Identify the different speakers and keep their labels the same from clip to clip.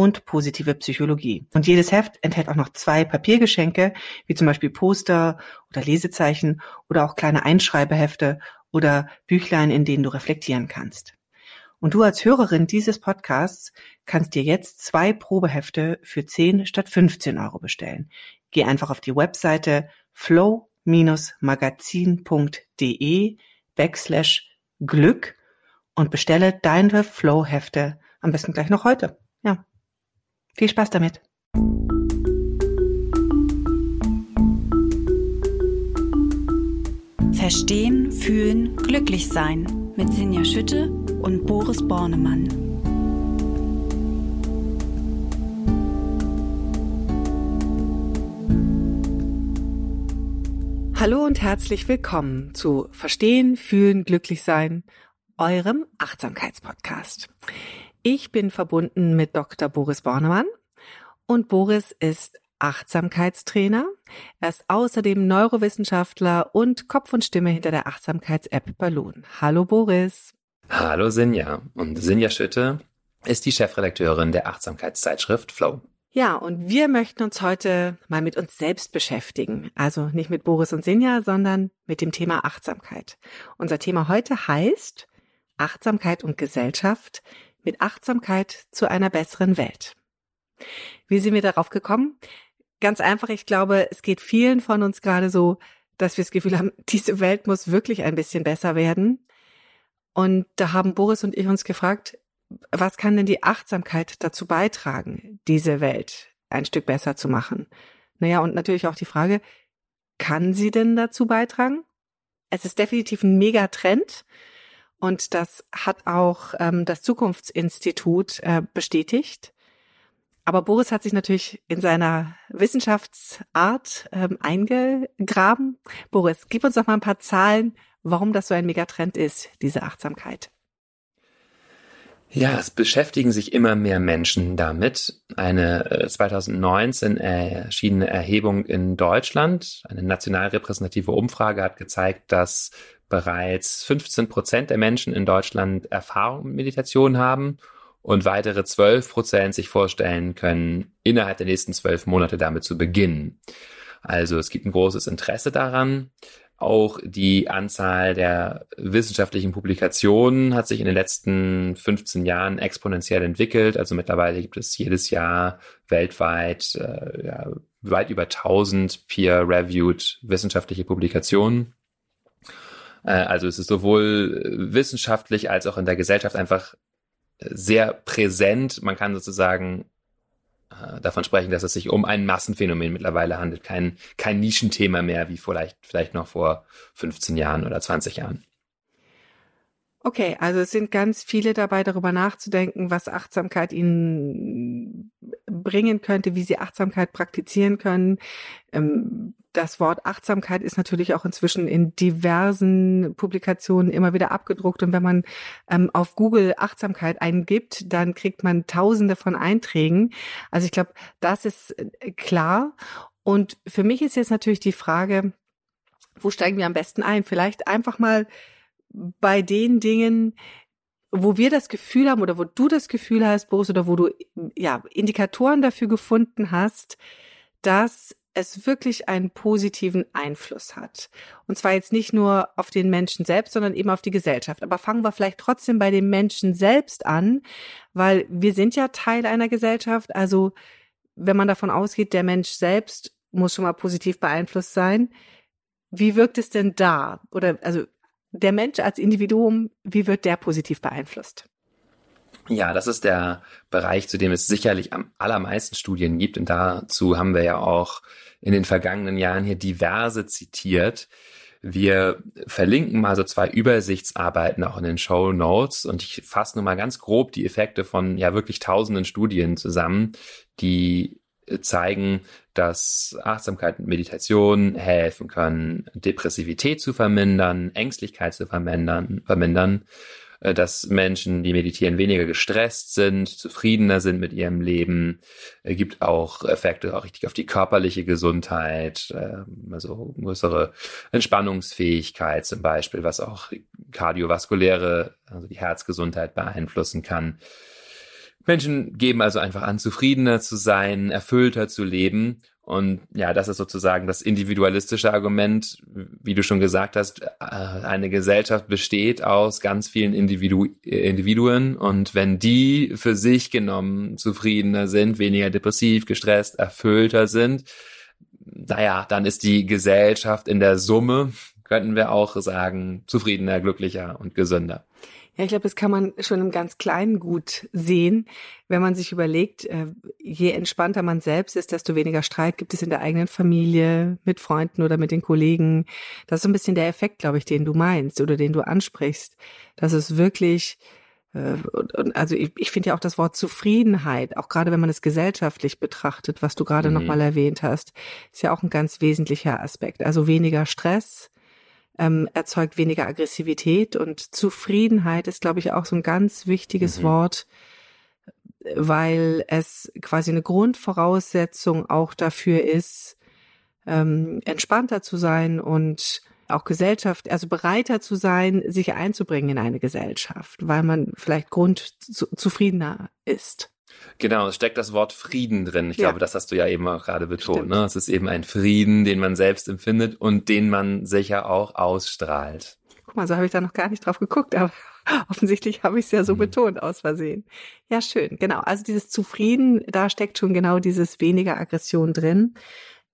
Speaker 1: und positive Psychologie. Und jedes Heft enthält auch noch zwei Papiergeschenke, wie zum Beispiel Poster oder Lesezeichen oder auch kleine Einschreibehefte oder Büchlein, in denen du reflektieren kannst. Und du als Hörerin dieses Podcasts kannst dir jetzt zwei Probehefte für 10 statt 15 Euro bestellen. Geh einfach auf die Webseite flow-magazin.de backslash Glück und bestelle deine Flow-Hefte am besten gleich noch heute. Viel Spaß damit.
Speaker 2: Verstehen, fühlen, glücklich sein mit Sinja Schütte und Boris Bornemann.
Speaker 1: Hallo und herzlich willkommen zu Verstehen, Fühlen, Glücklich sein eurem Achtsamkeitspodcast. Ich bin verbunden mit Dr. Boris Bornemann und Boris ist Achtsamkeitstrainer. Er ist außerdem Neurowissenschaftler und Kopf und Stimme hinter der Achtsamkeits-App Balloon. Hallo Boris.
Speaker 3: Hallo Sinja. Und Sinja Schütte ist die Chefredakteurin der Achtsamkeitszeitschrift Flow.
Speaker 1: Ja, und wir möchten uns heute mal mit uns selbst beschäftigen. Also nicht mit Boris und Sinja, sondern mit dem Thema Achtsamkeit. Unser Thema heute heißt Achtsamkeit und Gesellschaft mit Achtsamkeit zu einer besseren Welt. Wie sind wir darauf gekommen? Ganz einfach, ich glaube, es geht vielen von uns gerade so, dass wir das Gefühl haben, diese Welt muss wirklich ein bisschen besser werden. Und da haben Boris und ich uns gefragt, was kann denn die Achtsamkeit dazu beitragen, diese Welt ein Stück besser zu machen? Naja, und natürlich auch die Frage, kann sie denn dazu beitragen? Es ist definitiv ein Megatrend. Und das hat auch ähm, das Zukunftsinstitut äh, bestätigt. Aber Boris hat sich natürlich in seiner Wissenschaftsart ähm, eingegraben. Boris, gib uns doch mal ein paar Zahlen, warum das so ein Megatrend ist, diese Achtsamkeit.
Speaker 3: Ja, es beschäftigen sich immer mehr Menschen damit. Eine 2019 äh, erschienene Erhebung in Deutschland, eine national repräsentative Umfrage hat gezeigt, dass bereits 15 Prozent der Menschen in Deutschland Erfahrung mit Meditation haben und weitere 12 Prozent sich vorstellen können, innerhalb der nächsten zwölf Monate damit zu beginnen. Also es gibt ein großes Interesse daran. Auch die Anzahl der wissenschaftlichen Publikationen hat sich in den letzten 15 Jahren exponentiell entwickelt. Also mittlerweile gibt es jedes Jahr weltweit äh, ja, weit über 1000 peer-reviewed wissenschaftliche Publikationen. Äh, also es ist sowohl äh, wissenschaftlich als auch in der Gesellschaft einfach äh, sehr präsent. Man kann sozusagen davon sprechen, dass es sich um ein Massenphänomen mittlerweile handelt, kein, kein Nischenthema mehr, wie vielleicht, vielleicht noch vor 15 Jahren oder 20 Jahren.
Speaker 1: Okay, also es sind ganz viele dabei, darüber nachzudenken, was Achtsamkeit ihnen bringen könnte, wie sie Achtsamkeit praktizieren können. Ähm, das Wort Achtsamkeit ist natürlich auch inzwischen in diversen Publikationen immer wieder abgedruckt. Und wenn man ähm, auf Google Achtsamkeit eingibt, dann kriegt man tausende von Einträgen. Also ich glaube, das ist äh, klar. Und für mich ist jetzt natürlich die Frage, wo steigen wir am besten ein? Vielleicht einfach mal bei den Dingen, wo wir das Gefühl haben oder wo du das Gefühl hast, Boris, oder wo du ja Indikatoren dafür gefunden hast, dass es wirklich einen positiven Einfluss hat. Und zwar jetzt nicht nur auf den Menschen selbst, sondern eben auf die Gesellschaft. Aber fangen wir vielleicht trotzdem bei dem Menschen selbst an, weil wir sind ja Teil einer Gesellschaft. Also wenn man davon ausgeht, der Mensch selbst muss schon mal positiv beeinflusst sein. Wie wirkt es denn da? Oder also der Mensch als Individuum, wie wird der positiv beeinflusst?
Speaker 3: Ja, das ist der Bereich, zu dem es sicherlich am allermeisten Studien gibt. Und dazu haben wir ja auch in den vergangenen Jahren hier diverse zitiert. Wir verlinken mal so zwei Übersichtsarbeiten auch in den Show Notes und ich fasse nur mal ganz grob die Effekte von ja wirklich tausenden Studien zusammen, die zeigen, dass Achtsamkeit und Meditation helfen können, Depressivität zu vermindern, Ängstlichkeit zu vermindern, vermindern äh, dass Menschen, die meditieren, weniger gestresst sind, zufriedener sind mit ihrem Leben. Es gibt auch Effekte auch richtig auf die körperliche Gesundheit, ähm, also größere Entspannungsfähigkeit zum Beispiel, was auch kardiovaskuläre, also die Herzgesundheit beeinflussen kann. Menschen geben also einfach an, zufriedener zu sein, erfüllter zu leben. Und ja, das ist sozusagen das individualistische Argument, wie du schon gesagt hast. Äh, eine Gesellschaft besteht aus ganz vielen Individu Individuen und wenn die für sich genommen zufriedener sind, weniger depressiv, gestresst, erfüllter sind, naja, dann ist die Gesellschaft in der Summe, könnten wir auch sagen, zufriedener, glücklicher und gesünder.
Speaker 1: Ja, ich glaube, das kann man schon im ganz Kleinen gut sehen, wenn man sich überlegt, äh, je entspannter man selbst ist, desto weniger Streit gibt es in der eigenen Familie, mit Freunden oder mit den Kollegen. Das ist so ein bisschen der Effekt, glaube ich, den du meinst oder den du ansprichst. Das ist wirklich, äh, also ich, ich finde ja auch das Wort Zufriedenheit, auch gerade wenn man es gesellschaftlich betrachtet, was du gerade mhm. nochmal erwähnt hast, ist ja auch ein ganz wesentlicher Aspekt. Also weniger Stress, ähm, erzeugt weniger Aggressivität und Zufriedenheit ist, glaube ich, auch so ein ganz wichtiges mhm. Wort, weil es quasi eine Grundvoraussetzung auch dafür ist, ähm, entspannter zu sein und auch Gesellschaft, also bereiter zu sein, sich einzubringen in eine Gesellschaft, weil man vielleicht grundzufriedener ist.
Speaker 3: Genau, es steckt das Wort Frieden drin. Ich ja. glaube, das hast du ja eben auch gerade betont. Ne? Es ist eben ein Frieden, den man selbst empfindet und den man sicher auch ausstrahlt.
Speaker 1: Guck mal, so habe ich da noch gar nicht drauf geguckt, aber offensichtlich habe ich es ja so mhm. betont aus Versehen. Ja, schön. Genau. Also dieses Zufrieden, da steckt schon genau dieses weniger Aggression drin.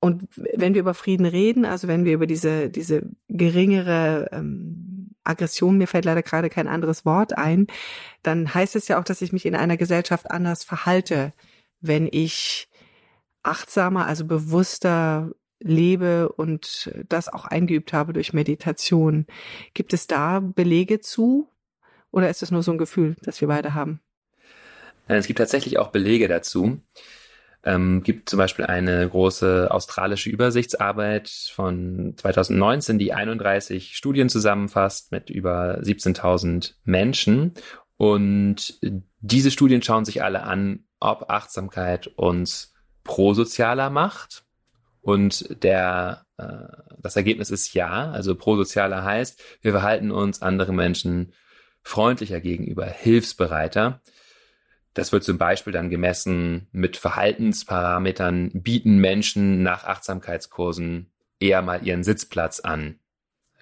Speaker 1: Und wenn wir über Frieden reden, also wenn wir über diese, diese geringere ähm, Aggression, mir fällt leider gerade kein anderes Wort ein, dann heißt es ja auch, dass ich mich in einer Gesellschaft anders verhalte, wenn ich achtsamer, also bewusster lebe und das auch eingeübt habe durch Meditation. Gibt es da Belege zu oder ist es nur so ein Gefühl, das wir beide haben?
Speaker 3: Es gibt tatsächlich auch Belege dazu ähm, gibt zum Beispiel eine große australische Übersichtsarbeit von 2019, die 31 Studien zusammenfasst mit über 17.000 Menschen. Und diese Studien schauen sich alle an, ob Achtsamkeit uns prosozialer macht. Und der, äh, das Ergebnis ist ja. Also prosozialer heißt, wir verhalten uns anderen Menschen freundlicher gegenüber, hilfsbereiter. Das wird zum Beispiel dann gemessen mit Verhaltensparametern, bieten Menschen nach Achtsamkeitskursen eher mal ihren Sitzplatz an.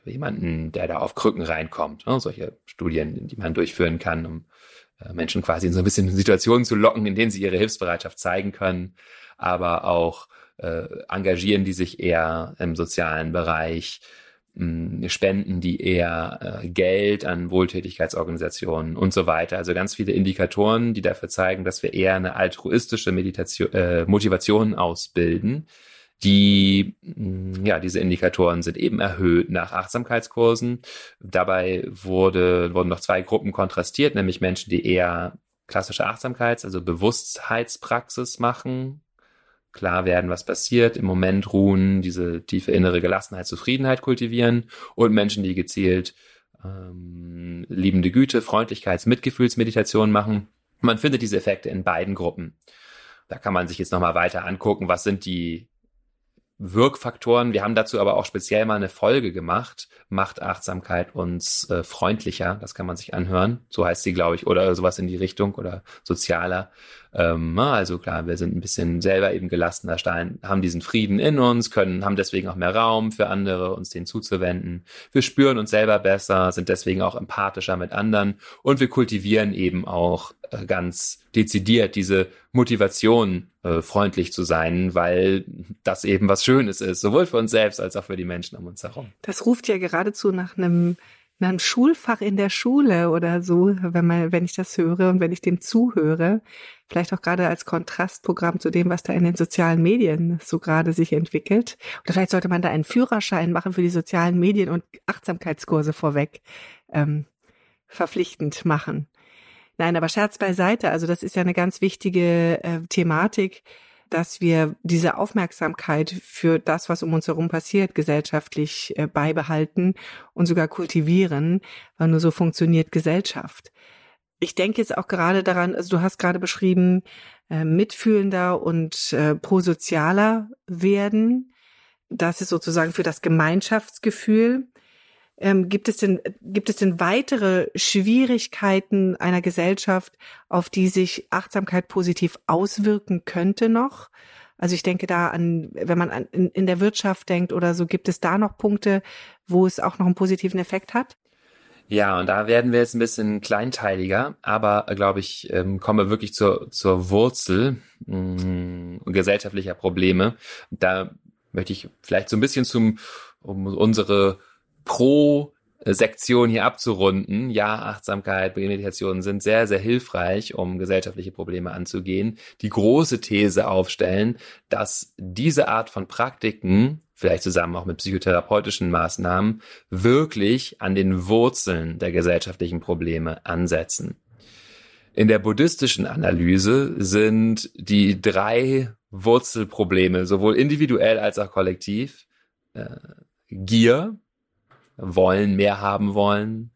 Speaker 3: Jemanden, der da auf Krücken reinkommt. Ne? Solche Studien, die man durchführen kann, um äh, Menschen quasi in so ein bisschen Situationen zu locken, in denen sie ihre Hilfsbereitschaft zeigen können, aber auch äh, engagieren die sich eher im sozialen Bereich, Spenden, die eher äh, Geld an Wohltätigkeitsorganisationen und so weiter. Also ganz viele Indikatoren, die dafür zeigen, dass wir eher eine altruistische Meditation, äh, Motivation ausbilden. Die, ja, diese Indikatoren sind eben erhöht nach Achtsamkeitskursen. Dabei wurde, wurden noch zwei Gruppen kontrastiert, nämlich Menschen, die eher klassische Achtsamkeits-, also Bewusstheitspraxis machen, klar werden, was passiert, im Moment ruhen, diese tiefe innere Gelassenheit, Zufriedenheit kultivieren und Menschen, die gezielt ähm, liebende Güte, Freundlichkeits-, Mitgefühlsmeditation machen. Man findet diese Effekte in beiden Gruppen. Da kann man sich jetzt nochmal weiter angucken, was sind die Wirkfaktoren. Wir haben dazu aber auch speziell mal eine Folge gemacht. Macht Achtsamkeit uns äh, freundlicher. Das kann man sich anhören. So heißt sie, glaube ich, oder sowas in die Richtung oder sozialer. Ähm, also klar, wir sind ein bisschen selber eben gelassener, Stein, haben diesen Frieden in uns, können, haben deswegen auch mehr Raum für andere, uns den zuzuwenden. Wir spüren uns selber besser, sind deswegen auch empathischer mit anderen und wir kultivieren eben auch äh, ganz dezidiert diese Motivation, äh, freundlich zu sein, weil das eben was Schönes ist, sowohl für uns selbst als auch für die Menschen um uns herum.
Speaker 1: Das ruft ja geradezu nach einem einem Schulfach in der Schule oder so, wenn man, wenn ich das höre und wenn ich dem zuhöre, vielleicht auch gerade als Kontrastprogramm zu dem, was da in den sozialen Medien so gerade sich entwickelt. Oder vielleicht sollte man da einen Führerschein machen für die sozialen Medien und Achtsamkeitskurse vorweg ähm, verpflichtend machen. Nein, aber Scherz beiseite. Also das ist ja eine ganz wichtige äh, Thematik, dass wir diese Aufmerksamkeit für das, was um uns herum passiert, gesellschaftlich äh, beibehalten und sogar kultivieren, weil nur so funktioniert Gesellschaft. Ich denke jetzt auch gerade daran, also du hast gerade beschrieben, äh, mitfühlender und äh, prosozialer werden. Das ist sozusagen für das Gemeinschaftsgefühl. Ähm, gibt es denn, gibt es denn weitere Schwierigkeiten einer Gesellschaft, auf die sich Achtsamkeit positiv auswirken könnte noch? Also ich denke da an, wenn man an, in, in der Wirtschaft denkt oder so, gibt es da noch Punkte, wo es auch noch einen positiven Effekt hat?
Speaker 3: Ja, und da werden wir jetzt ein bisschen kleinteiliger, aber glaube ich, ähm, kommen wir wirklich zur, zur Wurzel mh, mm, gesellschaftlicher Probleme. Da möchte ich vielleicht so ein bisschen zum, um unsere Pro-Sektion hier abzurunden. Ja, Achtsamkeit, Meditation sind sehr, sehr hilfreich, um gesellschaftliche Probleme anzugehen. Die große These aufstellen, dass diese Art von Praktiken vielleicht zusammen auch mit psychotherapeutischen Maßnahmen, wirklich an den Wurzeln der gesellschaftlichen Probleme ansetzen. In der buddhistischen Analyse sind die drei Wurzelprobleme, sowohl individuell als auch kollektiv, äh, Gier, wollen, mehr haben wollen,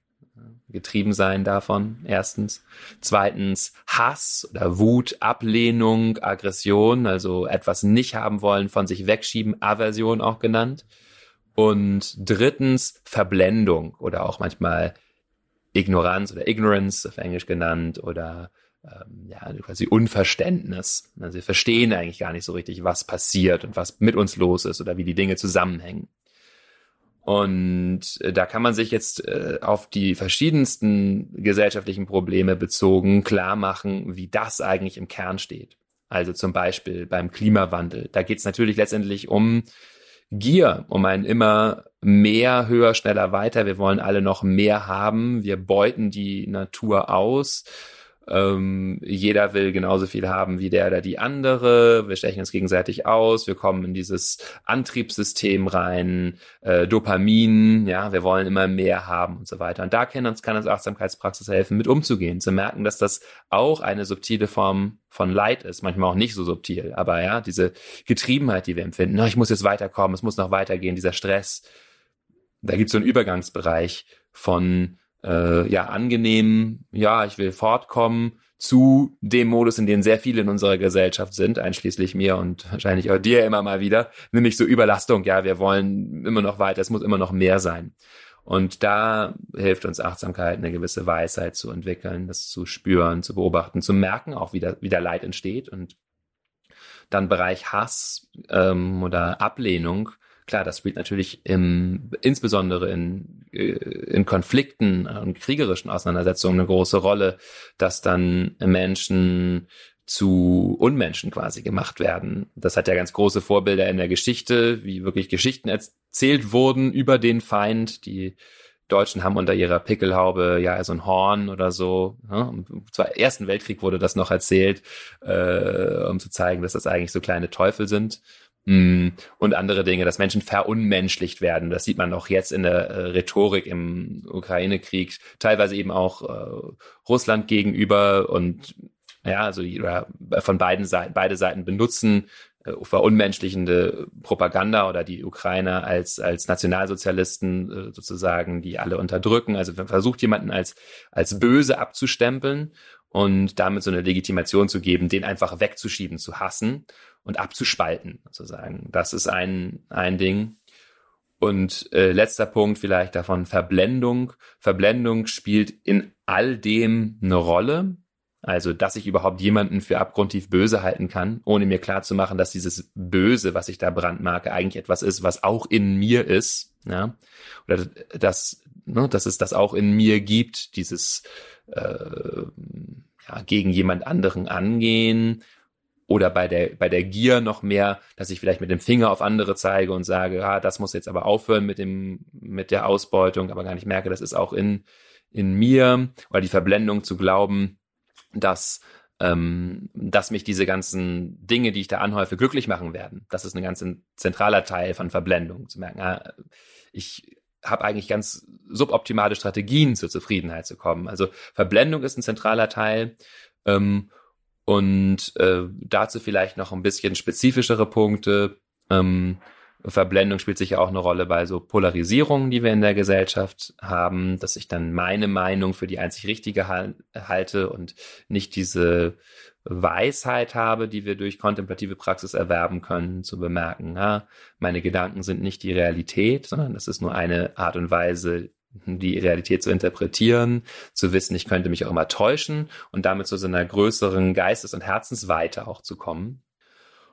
Speaker 3: getrieben sein davon, erstens. Zweitens Hass oder Wut, Ablehnung, Aggression, also etwas nicht haben wollen, von sich wegschieben, Aversion auch genannt. Und drittens Verblendung oder auch manchmal Ignoranz oder Ignorance auf Englisch genannt oder ähm, ja, quasi Unverständnis. Also wir verstehen eigentlich gar nicht so richtig, was passiert und was mit uns los ist oder wie die Dinge zusammenhängen. Und äh, da kann man sich jetzt äh, auf die verschiedensten gesellschaftlichen Probleme bezogen klar machen, wie das eigentlich im Kern steht. Also zum Beispiel beim Klimawandel. Da geht es natürlich letztendlich um Gier, um ein immer mehr, höher, schneller, weiter. Wir wollen alle noch mehr haben. Wir beuten die Natur aus. Ähm, jeder will genauso viel haben wie der oder die andere. Wir stechen uns gegenseitig aus. Wir kommen in dieses Antriebssystem rein. Äh, Dopamin, ja, wir wollen immer mehr haben und so weiter. Und da kann uns, kann uns Achtsamkeitspraxis helfen, mit umzugehen, zu merken, dass das auch eine subtile Form von Leid ist, manchmal auch nicht so subtil, aber ja, diese Getriebenheit, die wir empfinden, na, ich muss jetzt weiterkommen, es muss noch weitergehen, dieser Stress, da gibt es so einen Übergangsbereich von äh, ja angenehm, ja, ich will fortkommen zu dem Modus, in dem sehr viele in unserer Gesellschaft sind, einschließlich mir und wahrscheinlich auch dir immer mal wieder, nämlich so Überlastung, ja, wir wollen immer noch weiter, es muss immer noch mehr sein. Und da hilft uns Achtsamkeit, eine gewisse Weisheit zu entwickeln, das zu spüren, zu beobachten, zu merken, auch wie, da, wie der Leid entsteht. Und dann Bereich Hass ähm, oder Ablehnung, klar, das spielt natürlich im, insbesondere in, äh, in Konflikten und kriegerischen Auseinandersetzungen eine große Rolle, dass dann Menschen zu Unmenschen quasi gemacht werden. Das hat ja ganz große Vorbilder in der Geschichte, wie wirklich Geschichten erzählt wurden über den Feind. Die Deutschen haben unter ihrer Pickelhaube ja so ein Horn oder so. Ne? Im Ersten Weltkrieg wurde das noch erzählt, äh, um zu zeigen, dass das eigentlich so kleine Teufel sind. Mm, und andere Dinge, dass Menschen verunmenschlicht werden. Das sieht man auch jetzt in der äh, Rhetorik im Ukraine-Krieg, teilweise eben auch äh, Russland gegenüber und ja, also von beiden Seiten, beide Seiten benutzen äh, verunmenschlichende Propaganda oder die Ukrainer als als Nationalsozialisten äh, sozusagen, die alle unterdrücken. Also versucht jemanden als als böse abzustempeln und damit so eine Legitimation zu geben, den einfach wegzuschieben, zu hassen und abzuspalten, sozusagen. Das ist ein, ein Ding. Und äh, letzter Punkt vielleicht davon, Verblendung. Verblendung spielt in all dem eine Rolle. Also, dass ich überhaupt jemanden für abgrundtief böse halten kann, ohne mir klar zu machen, dass dieses Böse, was ich da brandmarke, eigentlich etwas ist, was auch in mir ist. Ja? Oder dass, ne, dass es das auch in mir gibt, dieses äh, ja, gegen jemand anderen angehen oder bei der, bei der Gier noch mehr, dass ich vielleicht mit dem Finger auf andere zeige und sage, ah, das muss jetzt aber aufhören mit dem, mit der Ausbeutung, aber gar nicht merke, das ist auch in, in mir, oder die Verblendung zu glauben, dass, ähm, dass mich diese ganzen Dinge, die ich da anhäufe, glücklich machen werden. Das ist ein ganz zentraler Teil von Verblendung, zu merken, ah, ich habe eigentlich ganz suboptimale Strategien zur Zufriedenheit zu kommen. Also Verblendung ist ein zentraler Teil. Ähm, Und äh, dazu vielleicht noch ein bisschen spezifischere Punkte. Ähm, Verblendung spielt sicher auch eine Rolle bei so Polarisierungen, die wir in der Gesellschaft haben, dass ich dann meine Meinung für die einzig richtige halte und nicht diese Weisheit habe, die wir durch kontemplative Praxis erwerben können, zu bemerken, ja, meine Gedanken sind nicht die Realität, sondern es ist nur eine Art und Weise, die Realität zu interpretieren, zu wissen, ich könnte mich auch immer täuschen und damit zu so einer größeren Geistes- und Herzensweite auch zu kommen.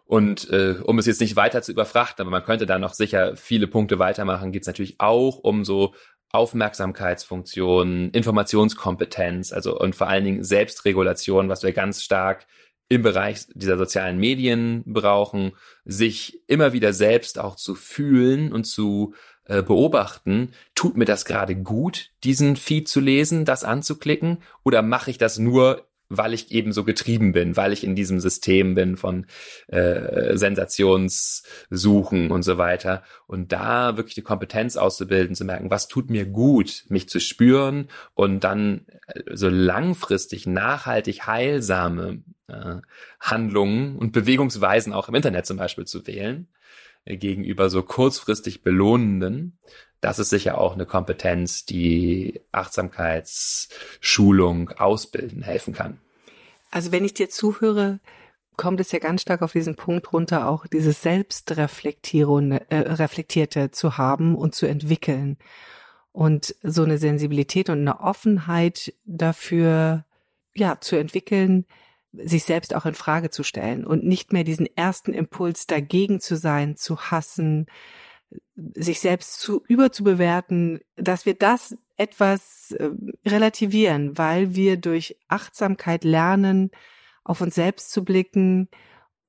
Speaker 3: Und äh, um es jetzt nicht weiter zu überfrachten, aber man könnte da noch sicher viele Punkte weitermachen, geht es natürlich auch um so Aufmerksamkeitsfunktionen, Informationskompetenz, also und vor allen Dingen Selbstregulation, was wir ganz stark im Bereich dieser sozialen Medien brauchen, sich immer wieder selbst auch zu fühlen und zu äh, beobachten, tut mir das gerade gut, diesen Feed zu lesen, das anzuklicken, oder mache ich das nur weil ich eben so getrieben bin, weil ich in diesem System bin von äh, Sensationssuchen und so weiter. Und da wirklich die Kompetenz auszubilden, zu merken, was tut mir gut, mich zu spüren und dann äh, so langfristig, nachhaltig heilsame äh, Handlungen und Bewegungsweisen auch im Internet zum Beispiel zu wählen, äh, gegenüber so kurzfristig belohnenden das ist sicher auch eine Kompetenz, die Achtsamkeitsschulung ausbilden helfen kann.
Speaker 1: Also wenn ich dir zuhöre, kommt es ja ganz stark auf diesen Punkt runter, auch dieses Selbstreflektierende äh, reflektierte zu haben und zu entwickeln. Und so eine Sensibilität und eine Offenheit dafür, ja, zu entwickeln, sich selbst auch in Frage zu stellen und nicht mehr diesen ersten Impuls dagegen zu sein, zu hassen, sich selbst zu überzubewerten, dass wir das etwas äh, relativieren, weil wir durch Achtsamkeit lernen, auf uns selbst zu blicken,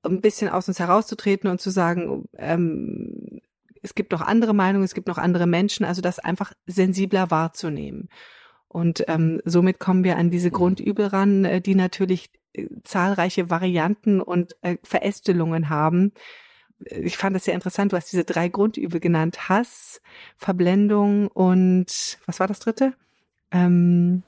Speaker 1: ein bisschen aus uns herauszutreten und zu sagen, ähm, es gibt noch andere Meinungen, es gibt noch andere Menschen, also das einfach sensibler wahrzunehmen. Und ähm, somit kommen wir an diese Grundübel ran, äh, die natürlich äh, zahlreiche Varianten und äh, Verästelungen haben, ich fand das sehr interessant, du hast diese drei Grundübel genannt. Hass, Verblendung und was war das dritte?
Speaker 3: Ähm,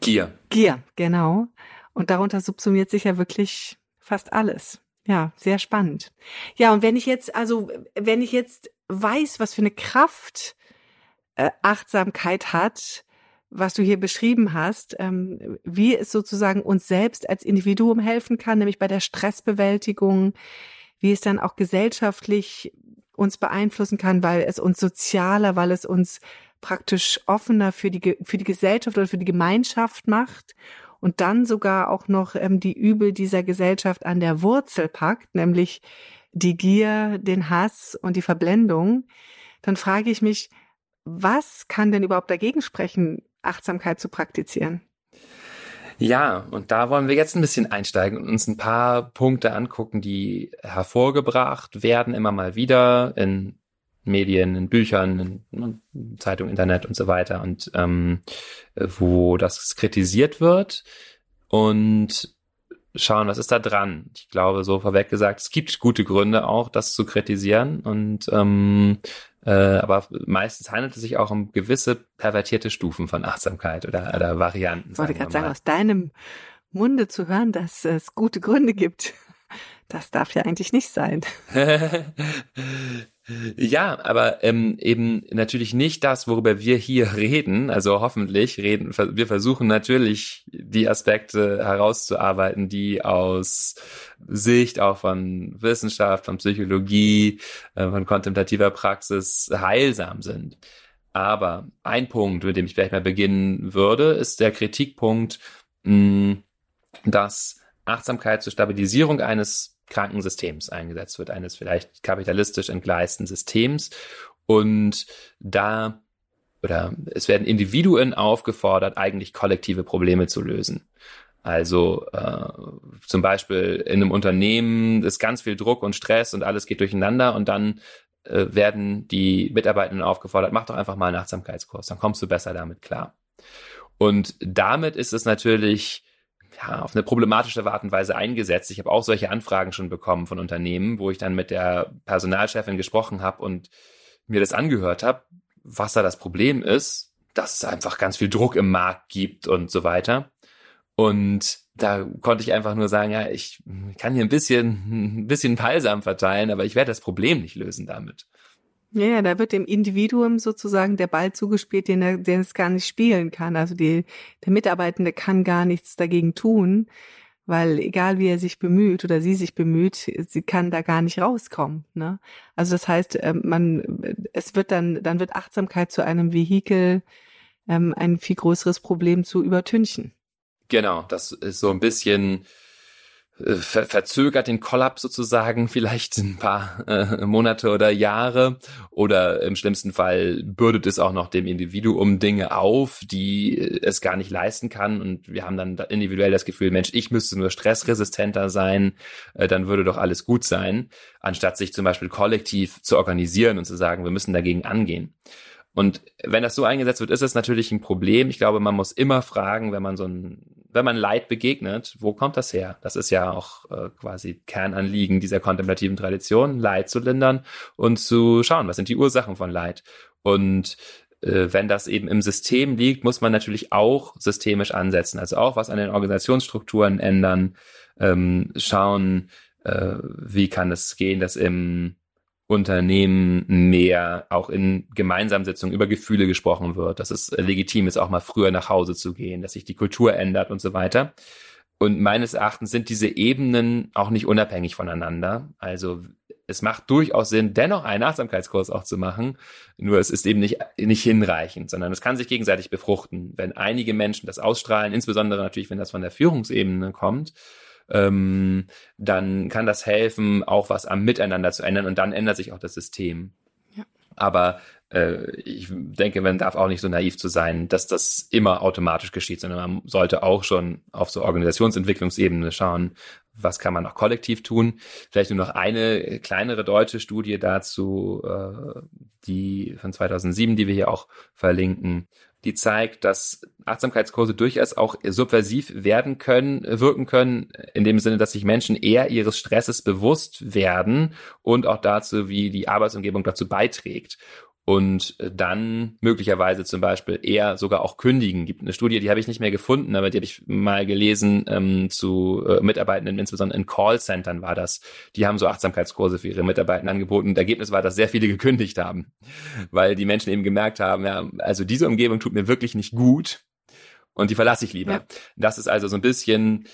Speaker 3: Gier.
Speaker 1: Gier, genau. Und darunter subsumiert sich ja wirklich fast alles. Ja, sehr spannend. Ja, und wenn ich jetzt, also wenn ich jetzt weiß, was für eine Kraft äh, Achtsamkeit hat, was du hier beschrieben hast, ähm, wie es sozusagen uns selbst als Individuum helfen kann, nämlich bei der Stressbewältigung, wie es dann auch gesellschaftlich uns beeinflussen kann, weil es uns sozialer, weil es uns praktisch offener für die, für die Gesellschaft oder für die Gemeinschaft macht und dann sogar auch noch ähm, die Übel dieser Gesellschaft an der Wurzel packt, nämlich die Gier, den Hass und die Verblendung, dann frage ich mich, was kann denn überhaupt dagegen sprechen, Achtsamkeit zu praktizieren?
Speaker 3: Ja, und da wollen wir jetzt ein bisschen einsteigen und uns ein paar Punkte angucken, die hervorgebracht werden, immer mal wieder in Medien, in Büchern, in, in Zeitung, Internet und so weiter und ähm, wo das kritisiert wird und schauen, was ist da dran. Ich glaube, so vorweg gesagt, es gibt gute Gründe auch, das zu kritisieren und ähm, äh, aber meistens handelt es sich auch um gewisse pervertierte Stufen von Achtsamkeit oder, oder Varianten.
Speaker 1: Ich wollte gerade sagen, aus deinem Munde zu hören, dass es gute Gründe gibt. Das darf ja eigentlich nicht sein.
Speaker 3: Ja, aber ähm, eben natürlich nicht das, worüber wir hier reden. Also hoffentlich reden. Wir versuchen natürlich die Aspekte herauszuarbeiten, die aus Sicht auch von Wissenschaft, von Psychologie, äh, von kontemplativer Praxis heilsam sind. Aber ein Punkt, mit dem ich vielleicht mal beginnen würde, ist der Kritikpunkt, mh, dass Achtsamkeit zur Stabilisierung eines Krankensystems eingesetzt wird, eines vielleicht kapitalistisch entgleisten Systems. Und da oder es werden Individuen aufgefordert, eigentlich kollektive Probleme zu lösen. Also äh, zum Beispiel in einem Unternehmen ist ganz viel Druck und Stress und alles geht durcheinander und dann äh, werden die Mitarbeitenden aufgefordert, mach doch einfach mal einen Achtsamkeitskurs, dann kommst du besser damit klar. Und damit ist es natürlich ja, auf eine problematische Art und Weise eingesetzt. Ich habe auch solche Anfragen schon bekommen von Unternehmen, wo ich dann mit der Personalchefin gesprochen habe und mir das angehört habe, was da das Problem ist, dass es einfach ganz viel Druck im Markt gibt und so weiter. Und da konnte ich einfach nur sagen, ja, ich kann hier ein bisschen, ein bisschen Balsam verteilen, aber ich werde das Problem nicht lösen damit.
Speaker 1: Ja, ja, da wird dem Individuum sozusagen der Ball zugespielt, den er, den es gar nicht spielen kann. Also die, der Mitarbeitende kann gar nichts dagegen tun, weil egal wie er sich bemüht oder sie sich bemüht, sie kann da gar nicht rauskommen. Ne? Also das heißt, ähm, man, es wird dann, dann wird Achtsamkeit zu einem Vehikel, ähm, ein viel größeres Problem zu übertünchen.
Speaker 3: Genau, das ist so ein bisschen ver verzögert den Kollaps sozusagen vielleicht ein paar äh, Monate oder Jahre oder im schlimmsten Fall bürdet es auch noch dem Individuum Dinge auf, die äh, es gar nicht leisten kann und wir haben dann individuell das Gefühl, Mensch, ich müsste nur stressresistenter sein, äh, dann würde doch alles gut sein, anstatt sich zum Beispiel kollektiv zu organisieren und zu sagen, wir müssen dagegen angehen. Und wenn das so eingesetzt wird, ist es natürlich ein Problem. Ich glaube, man muss immer fragen, wenn man so ein, wenn man Leid begegnet, wo kommt das her? Das ist ja auch äh, quasi Kernanliegen dieser kontemplativen Tradition, Leid zu lindern und zu schauen, was sind die Ursachen von Leid. Und äh, wenn das eben im System liegt, muss man natürlich auch systemisch ansetzen, also auch was an den Organisationsstrukturen ändern, ähm, schauen, äh, wie kann es gehen, dass im Unternehmen mehr auch in Gemeinsamsitzungen über Gefühle gesprochen wird, dass es legitim ist, auch mal früher nach Hause zu gehen, dass sich die Kultur ändert und so weiter. Und meines Erachtens sind diese Ebenen auch nicht unabhängig voneinander. Also es macht durchaus Sinn, dennoch einen Achtsamkeitskurs auch zu machen. Nur es ist eben nicht, nicht hinreichend, sondern es kann sich gegenseitig befruchten. Wenn einige Menschen das ausstrahlen, insbesondere natürlich, wenn das von der Führungsebene kommt, ähm, dann kann das helfen, auch was am Miteinander zu ändern und dann ändert sich auch das System. Ja. Aber äh, ich denke, man darf auch nicht so naiv zu sein, dass das immer automatisch geschieht, sondern man sollte auch schon auf so Organisationsentwicklungsebene schauen, was kann man noch kollektiv tun. Vielleicht nur noch eine kleinere deutsche Studie dazu, äh, die von 2007, die wir hier auch verlinken, die zeigt, dass Achtsamkeitskurse durchaus auch subversiv werden können, wirken können, in dem Sinne, dass sich Menschen eher ihres Stresses bewusst werden und auch dazu, wie die Arbeitsumgebung dazu beiträgt und dann möglicherweise zum Beispiel eher sogar auch kündigen. Gibt eine Studie, die habe ich nicht mehr gefunden, aber die habe ich mal gelesen ähm, zu äh, Mitarbeitenden, insbesondere in Callcentern war das. Die haben so Achtsamkeitskurse für ihre Mitarbeiter angeboten. Und Ergebnis war, dass sehr viele gekündigt haben, weil die Menschen eben gemerkt haben, ja, also diese Umgebung tut mir wirklich nicht gut und die verlasse ich lieber. Ja. Das ist also so ein bisschen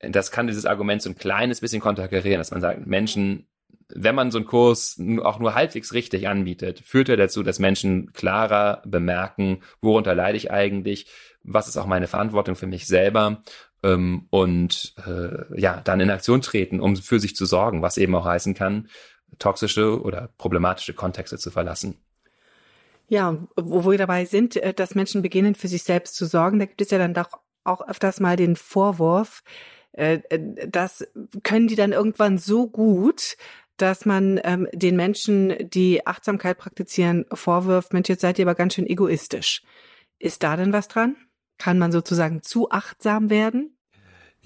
Speaker 3: das kann dieses Argument so ein kleines bisschen konterkarieren, dass man sagt, Menschen wenn man so einen Kurs auch nur halbwegs richtig anbietet, führt er dazu, dass Menschen klarer bemerken, worunter leide ich eigentlich, was ist auch meine Verantwortung für mich selber ähm, und äh, ja, dann in Aktion treten, um für sich zu sorgen, was eben auch heißen kann, toxische oder problematische Kontexte zu verlassen.
Speaker 1: Ja, wo wir dabei sind, äh, dass Menschen beginnen, für sich selbst zu sorgen, da gibt es ja dann doch auch öfters mal den Vorwurf, äh, äh, das können die dann irgendwann so gut, dass man ähm, den Menschen, die Achtsamkeit praktizieren, vorwirft, Mensch, jetzt seid ihr aber ganz schön egoistisch. Ist da denn was dran? Kann man sozusagen zu achtsam werden?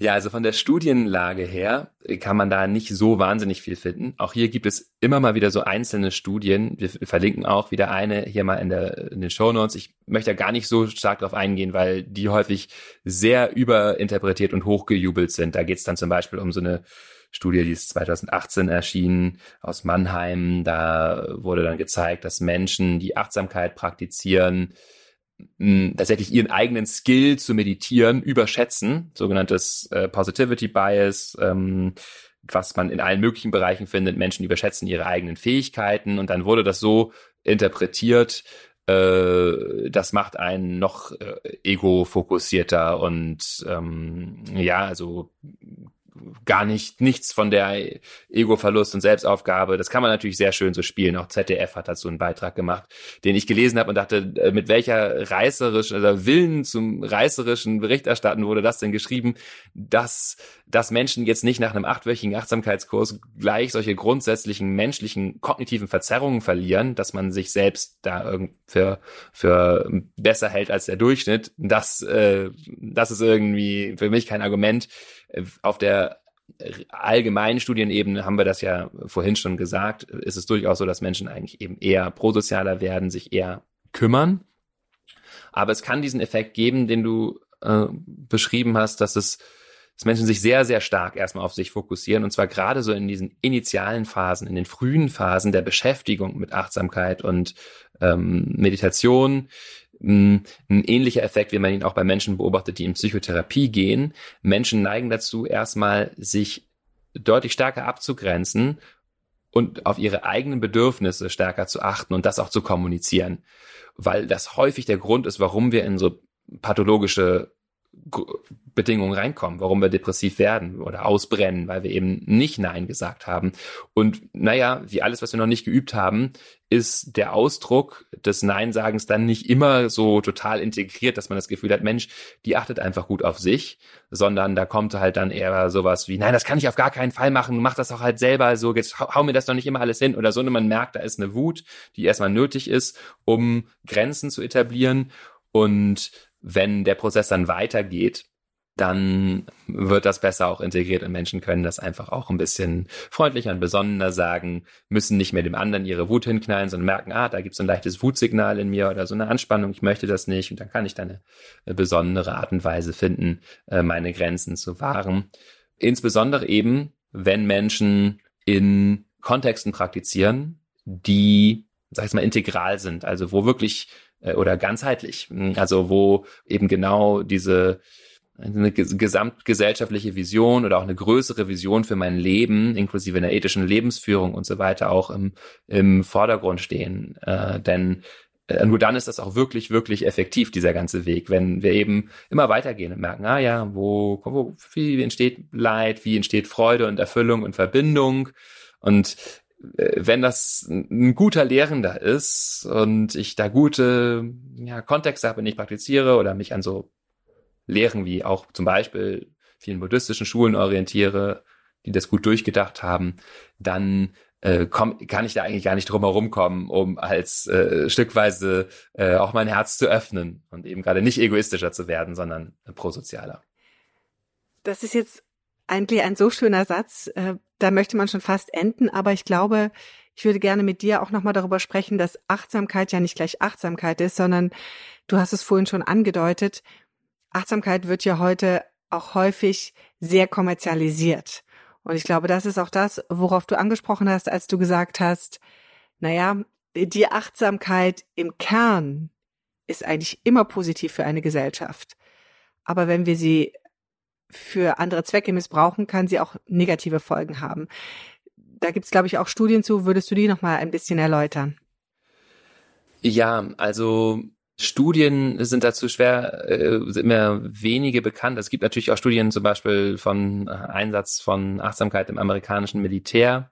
Speaker 3: Ja, also von der Studienlage her kann man da nicht so wahnsinnig viel finden. Auch hier gibt es immer mal wieder so einzelne Studien. Wir verlinken auch wieder eine hier mal in, der, in den Show Notes. Ich möchte da gar nicht so stark drauf eingehen, weil die häufig sehr überinterpretiert und hochgejubelt sind. Da geht es dann zum Beispiel um so eine Studie, die ist 2018 erschienen aus Mannheim. Da wurde dann gezeigt, dass Menschen, die Achtsamkeit praktizieren, tatsächlich ihren eigenen Skill zu meditieren überschätzen, sogenanntes äh, Positivity Bias, ähm, was man in allen möglichen Bereichen findet. Menschen überschätzen ihre eigenen Fähigkeiten und dann wurde das so interpretiert, äh, das macht einen noch äh, ego-fokussierter und ähm, ja, also gar nicht nichts von der Ego-Verlust und Selbstaufgabe. Das kann man natürlich sehr schön so spielen. Auch ZDF hat dazu einen Beitrag gemacht, den ich gelesen habe und dachte, äh, mit welcher reißerischen oder Willen zum reißerischen Berichterstatten wurde das denn geschrieben, dass, dass Menschen jetzt nicht nach einem achtwöchigen Achtsamkeitskurs gleich solche grundsätzlichen menschlichen kognitiven Verzerrungen verlieren, dass man sich selbst da für, für besser hält als der Durchschnitt. Das, äh, das ist irgendwie für mich kein Argument auf der allgemeinen Studienebene haben wir das ja vorhin schon gesagt, ist es durchaus so, dass Menschen eigentlich eben eher prosozialer werden, sich eher kümmern. Aber es kann diesen Effekt geben, den du äh, beschrieben hast, dass es dass Menschen sich sehr, sehr stark erstmal auf sich fokussieren und zwar gerade so in diesen initialen Phasen, in den frühen Phasen der Beschäftigung mit Achtsamkeit und ähm, Meditation. Ein ähnlicher Effekt, wie man ihn auch bei Menschen beobachtet, die in Psychotherapie gehen. Menschen neigen dazu, erstmal sich deutlich stärker abzugrenzen und auf ihre eigenen Bedürfnisse stärker zu achten und das auch zu kommunizieren. Weil das häufig der Grund ist, warum wir in so pathologische Bedingungen reinkommen, warum wir depressiv werden oder ausbrennen, weil wir eben nicht Nein gesagt haben. Und naja, wie alles, was wir noch nicht geübt haben, ist der Ausdruck des Nein-Sagens dann nicht immer so total integriert, dass man das Gefühl hat, Mensch, die achtet einfach gut auf sich, sondern da kommt halt dann eher sowas wie, nein, das kann ich auf gar keinen Fall machen, mach das auch halt selber, so jetzt hau, hau mir das doch nicht immer alles hin oder so. Und man merkt, da ist eine Wut, die erstmal nötig ist, um Grenzen zu etablieren und wenn der Prozess dann weitergeht, dann wird das besser auch integriert und Menschen können das einfach auch ein bisschen freundlicher und besonnener sagen, müssen nicht mehr dem anderen ihre Wut hinknallen, sondern merken, ah, da gibt es ein leichtes Wutsignal in mir oder so eine Anspannung, ich möchte das nicht und dann kann ich da eine, besondere Art und Weise finden, äh, meine Grenzen zu wahren. Insbesondere eben, wenn Menschen in Kontexten praktizieren, die, sag ich mal, integral sind, also wo wirklich äh, oder ganzheitlich. Also wo eben genau diese eine gesamtgesellschaftliche Vision oder auch eine größere Vision für mein Leben, inklusive einer ethischen Lebensführung und so weiter, auch im, im Vordergrund stehen. Äh, denn äh, nur dann ist das auch wirklich, wirklich effektiv, dieser ganze Weg, wenn wir eben immer weitergehen und merken, ah ja, wo, wo wie entsteht Leid, wie entsteht Freude und Erfüllung und Verbindung. Und wenn das ein guter Lehrender ist und ich da gute ja, Kontexte habe, wenn ich praktiziere oder mich an so Lehren wie auch zum Beispiel vielen buddhistischen Schulen orientiere, die das gut durchgedacht haben, dann äh, komm, kann ich da eigentlich gar nicht drum herum kommen, um als äh, stückweise äh, auch mein Herz zu öffnen und eben gerade nicht egoistischer zu werden, sondern prosozialer.
Speaker 1: Das ist jetzt eigentlich ein so schöner Satz, äh, da möchte man schon fast enden, aber ich glaube, ich würde gerne mit dir auch nochmal darüber sprechen, dass Achtsamkeit ja nicht gleich Achtsamkeit ist, sondern du hast es vorhin schon angedeutet, Achtsamkeit wird ja heute auch häufig sehr kommerzialisiert. Und ich glaube, das ist auch das, worauf du angesprochen hast, als du gesagt hast, naja, die Achtsamkeit im Kern ist eigentlich immer positiv für eine Gesellschaft. Aber wenn wir sie für andere Zwecke missbrauchen, kann sie auch negative Folgen haben. Da gibt es, glaube ich, auch Studien zu. Würdest du die noch mal ein bisschen erläutern?
Speaker 3: Ja, also Studien sind dazu schwer, äh, sind mir wenige bekannt. Es gibt natürlich auch Studien zum Beispiel von Einsatz von Achtsamkeit im amerikanischen Militär.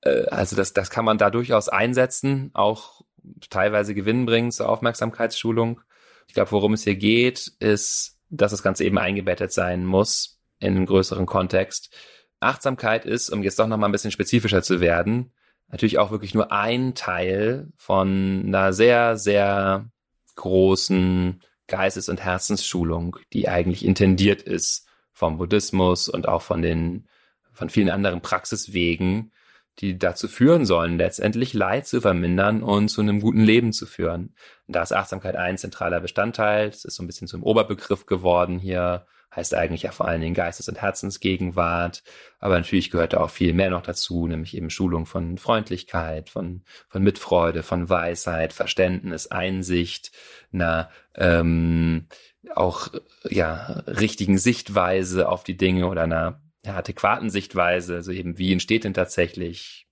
Speaker 3: Äh, also das, das kann man da durchaus einsetzen, auch teilweise gewinnbringend zur Aufmerksamkeitsschulung. Ich glaube, worum es hier geht, ist dass das Ganze eben eingebettet sein muss in einen größeren Kontext. Achtsamkeit ist, um jetzt doch noch mal ein bisschen spezifischer zu werden, natürlich auch wirklich nur ein Teil von einer sehr, sehr großen Geistes- und Herzensschulung, die eigentlich intendiert ist vom Buddhismus und auch von den, von vielen anderen Praxiswegen, die dazu führen sollen, letztendlich Leid zu vermindern und zu einem guten Leben zu führen. Da ist Achtsamkeit ein zentraler Bestandteil. Es ist so ein bisschen zum Oberbegriff geworden hier. Heißt eigentlich ja vor allen Dingen Geistes- und Herzensgegenwart. Aber natürlich gehört da auch viel mehr noch dazu, nämlich eben Schulung von Freundlichkeit, von, von Mitfreude, von Weisheit, Verständnis, Einsicht, einer ähm, auch ja richtigen Sichtweise auf die Dinge oder einer ja, adäquaten Sichtweise, also eben wie entsteht denn tatsächlich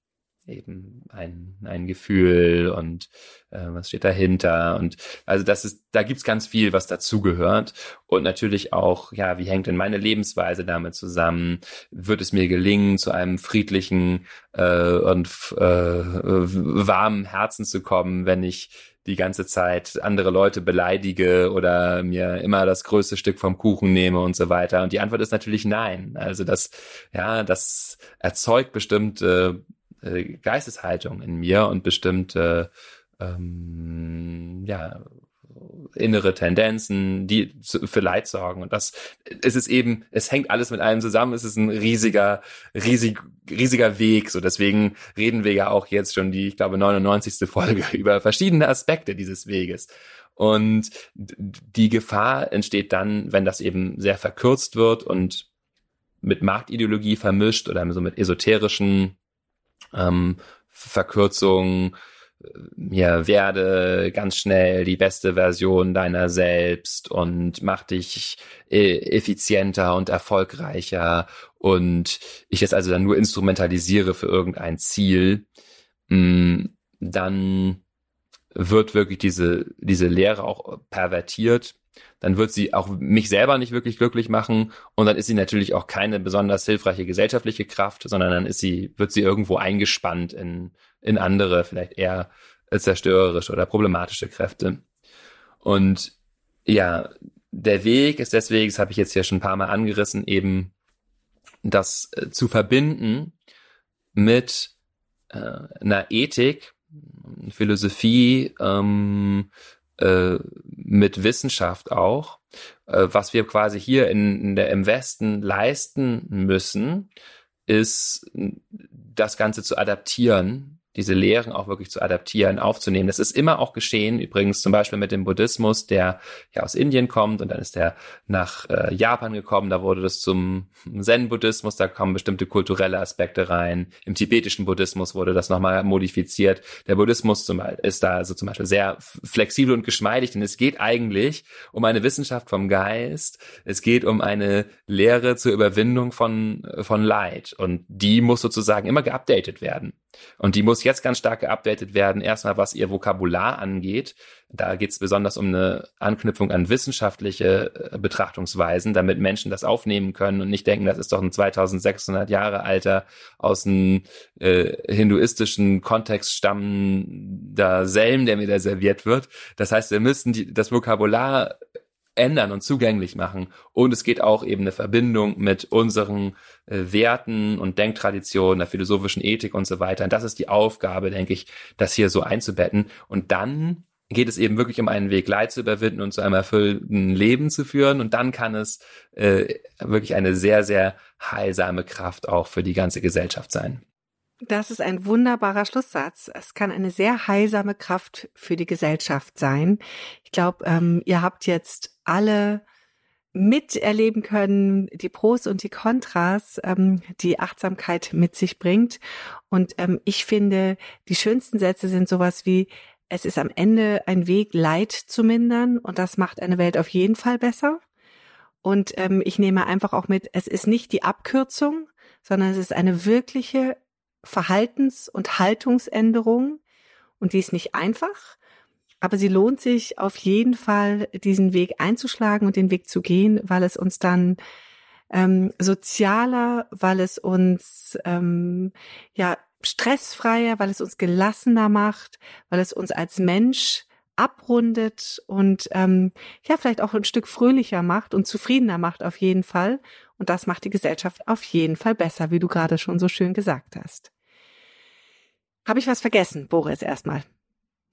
Speaker 3: eben ein, ein Gefühl und äh, was steht dahinter und also das ist, da gibt's ganz viel, was dazugehört und natürlich auch, ja, wie hängt denn meine Lebensweise damit zusammen? Wird es mir gelingen, zu einem friedlichen äh, und äh, warmen Herzen zu kommen, wenn ich die ganze Zeit andere Leute beleidige oder mir immer das größte Stück vom Kuchen nehme und so weiter. Und die Antwort ist natürlich nein. Also das, ja, das erzeugt bestimmte äh, Geisteshaltung in mir und bestimmte ähm, ja, innere Tendenzen, die für Leid sorgen. Und das es ist eben, es hängt alles mit allem zusammen. Es ist ein riesiger, riesig, riesiger Weg. So deswegen reden wir ja auch jetzt schon die, ich glaube, 99. Folge über verschiedene Aspekte dieses Weges. Und die Gefahr entsteht dann, wenn das eben sehr verkürzt wird und mit Marktideologie vermischt oder so mit esoterischen ähm, Verkürzungen, ja, werde ganz schnell die beste Version deiner selbst und mach dich äh, effizienter und erfolgreicher und ich es also dann nur instrumentalisiere für irgendein Ziel, mm, dann wird wirklich diese, diese Lehre auch pervertiert. Dann wird sie auch mich selber nicht wirklich glücklich machen und dann ist sie natürlich auch keine besonders hilfreiche gesellschaftliche Kraft, sondern dann ist sie, wird sie irgendwo eingespannt in in andere, vielleicht eher zerstörerische oder problematische Kräfte. Und ja, der Weg ist deswegen, das habe ich jetzt hier schon ein paar Mal angerissen, eben das äh, zu verbinden mit äh, einer Ethik, Philosophie, ähm, äh, mit Wissenschaft auch, äh, was wir quasi hier in, in der, im Westen leisten müssen, ist das Ganze zu adaptieren diese Lehren auch wirklich zu adaptieren, aufzunehmen. Das ist immer auch geschehen, übrigens zum Beispiel mit dem Buddhismus, der ja aus Indien kommt und dann ist er nach äh, Japan gekommen, da wurde das zum Zen-Buddhismus, da kommen bestimmte kulturelle Aspekte rein. Im tibetischen Buddhismus wurde das nochmal modifiziert. Der Buddhismus zum, ist da also zum Beispiel sehr flexibel und geschmeidig, denn es geht eigentlich um eine Wissenschaft vom Geist, es geht um eine Lehre zur Überwindung von, von Leid und die muss sozusagen immer geupdatet werden. Und die muss jetzt ganz stark geupdatet werden. Erstmal, was ihr Vokabular angeht. Da geht es besonders um eine Anknüpfung an wissenschaftliche äh, Betrachtungsweisen, damit Menschen das aufnehmen können und nicht denken, das ist doch ein 2600 Jahre alter, aus einem äh, hinduistischen Kontext stammender Selm, der mir da serviert wird. Das heißt, wir müssen die, das Vokabular ändern und zugänglich machen. Und es geht auch eben eine Verbindung mit unseren äh, Werten und Denktraditionen, der philosophischen Ethik und so weiter. Und das ist die Aufgabe, denke ich, das hier so einzubetten. Und dann geht es eben wirklich um einen Weg, Leid zu überwinden und zu einem erfüllten Leben zu führen. Und dann kann es äh, wirklich eine sehr, sehr heilsame Kraft auch für die ganze Gesellschaft sein.
Speaker 1: Das ist ein wunderbarer Schlusssatz. Es kann eine sehr heilsame Kraft für die Gesellschaft sein. Ich glaube, ähm, ihr habt jetzt alle miterleben können, die Pros und die Kontras, ähm, die Achtsamkeit mit sich bringt. Und ähm, ich finde, die schönsten Sätze sind sowas wie, es ist am Ende ein Weg, Leid zu mindern und das macht eine Welt auf jeden Fall besser. Und ähm, ich nehme einfach auch mit, es ist nicht die Abkürzung, sondern es ist eine wirkliche Verhaltens- und Haltungsänderung. Und die ist nicht einfach, aber sie lohnt sich auf jeden Fall, diesen Weg einzuschlagen und den Weg zu gehen, weil es uns dann ähm, sozialer, weil es uns ähm, ja stressfreier, weil es uns gelassener macht, weil es uns als Mensch abrundet und ähm, ja vielleicht auch ein Stück fröhlicher macht und zufriedener macht auf jeden Fall. Und das macht die Gesellschaft auf jeden Fall besser, wie du gerade schon so schön gesagt hast. Habe ich was vergessen, Boris, erstmal?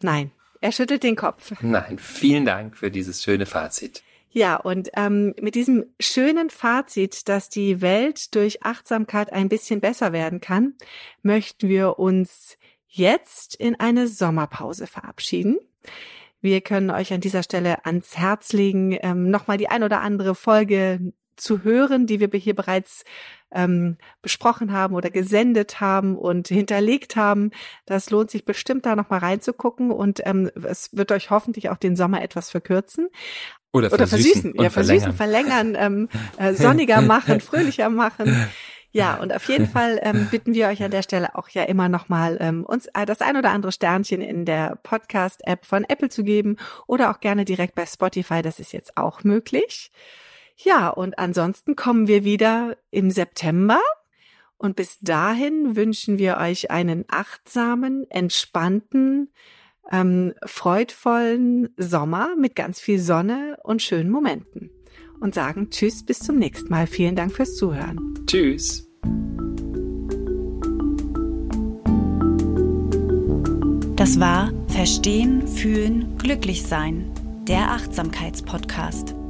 Speaker 1: Nein, er schüttelt den Kopf.
Speaker 3: Nein, vielen Dank für dieses schöne Fazit.
Speaker 1: Ja, und ähm, mit diesem schönen Fazit, dass die Welt durch Achtsamkeit ein bisschen besser werden kann, möchten wir uns jetzt in eine Sommerpause verabschieden. Wir können euch an dieser Stelle ans Herz legen, ähm, nochmal die ein oder andere Folge zu hören, die wir hier bereits ähm, besprochen haben oder gesendet haben und hinterlegt haben. Das lohnt sich bestimmt da nochmal reinzugucken und ähm, es wird euch hoffentlich auch den Sommer etwas verkürzen.
Speaker 3: Oder, oder versüßen,
Speaker 1: ja, versüßen, verlängern, verlängern ähm, äh, sonniger machen, fröhlicher machen. Ja, und auf jeden Fall ähm, bitten wir euch an der Stelle auch ja immer nochmal, ähm, uns äh, das ein oder andere Sternchen in der Podcast-App von Apple zu geben oder auch gerne direkt bei Spotify. Das ist jetzt auch möglich. Ja, und ansonsten kommen wir wieder im September. Und bis dahin wünschen wir euch einen achtsamen, entspannten, ähm, freudvollen Sommer mit ganz viel Sonne und schönen Momenten. Und sagen Tschüss, bis zum nächsten Mal. Vielen Dank fürs Zuhören.
Speaker 3: Tschüss.
Speaker 2: Das war Verstehen, Fühlen, Glücklich Sein, der Achtsamkeitspodcast.